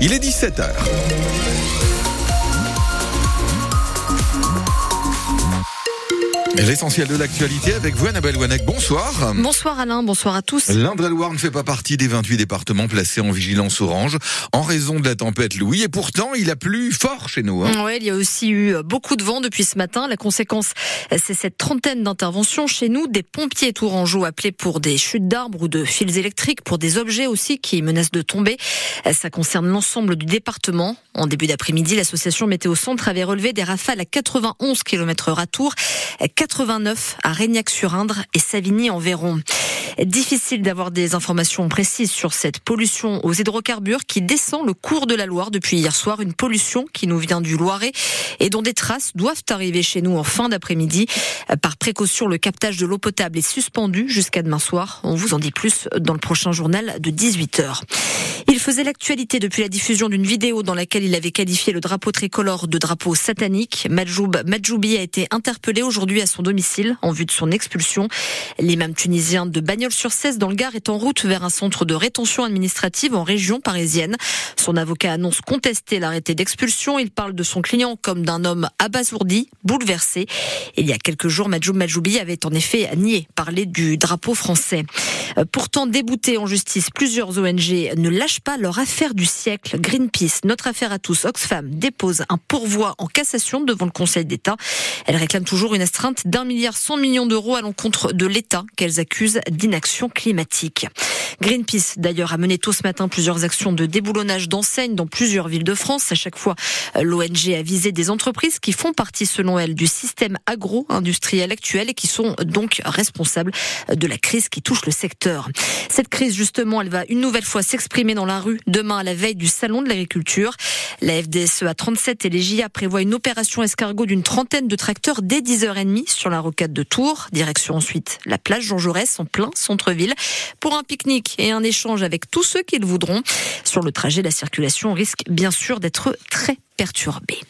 Il est 17h. L'essentiel de l'actualité avec vous, Annabelle Wanek. Bonsoir. Bonsoir Alain, bonsoir à tous. L'Indre-et-Loire ne fait pas partie des 28 départements placés en vigilance orange en raison de la tempête Louis. Et pourtant, il a plu fort chez nous. Hein. Oui, il y a aussi eu beaucoup de vent depuis ce matin. La conséquence, c'est cette trentaine d'interventions chez nous. Des pompiers tourangeaux appelés pour des chutes d'arbres ou de fils électriques, pour des objets aussi qui menacent de tomber. Ça concerne l'ensemble du département. En début d'après-midi, l'association Météo Centre avait relevé des rafales à 91 km heure à Tours. 89 à Régnac-sur-Indre et Savigny-en-Véron. Difficile d'avoir des informations précises sur cette pollution aux hydrocarbures qui descend le cours de la Loire depuis hier soir. Une pollution qui nous vient du Loiret et dont des traces doivent arriver chez nous en fin d'après-midi. Par précaution, le captage de l'eau potable est suspendu jusqu'à demain soir. On vous en dit plus dans le prochain journal de 18h. Il faisait l'actualité depuis la diffusion d'une vidéo dans laquelle il avait qualifié le drapeau tricolore de drapeau satanique. Madjoub Madjoubi a été interpellé aujourd'hui à son domicile en vue de son expulsion. L'imam tunisien de Bagnols sur 16 dans le Gard est en route vers un centre de rétention administrative en région parisienne. Son avocat annonce contester l'arrêté d'expulsion. Il parle de son client comme d'un homme abasourdi, bouleversé. Il y a quelques jours, Madjoub Madjoubi avait en effet nié parler du drapeau français. Euh, pourtant débouté en justice, plusieurs ONG ne lâchent pas leur affaire du siècle. Greenpeace, notre affaire à tous, Oxfam, dépose un pourvoi en cassation devant le Conseil d'État. Elle réclame toujours une astreinte d'un milliard cent millions d'euros à l'encontre de l'État qu'elles accusent d'inaction climatique. Greenpeace, d'ailleurs, a mené tôt ce matin plusieurs actions de déboulonnage d'enseignes dans plusieurs villes de France. À chaque fois, l'ONG a visé des entreprises qui font partie, selon elle, du système agro-industriel actuel et qui sont donc responsables de la crise qui touche le secteur. Cette crise, justement, elle va une nouvelle fois s'exprimer dans la rue demain à la veille du salon de l'agriculture. La FDSE à 37 et les JA prévoient une opération escargot d'une trentaine de tracteurs dès 10h30 sur la rocade de Tours. Direction ensuite la plage Jean Jaurès en plein centre-ville pour un pique-nique et un échange avec tous ceux qui le voudront. Sur le trajet, la circulation risque bien sûr d'être très perturbée.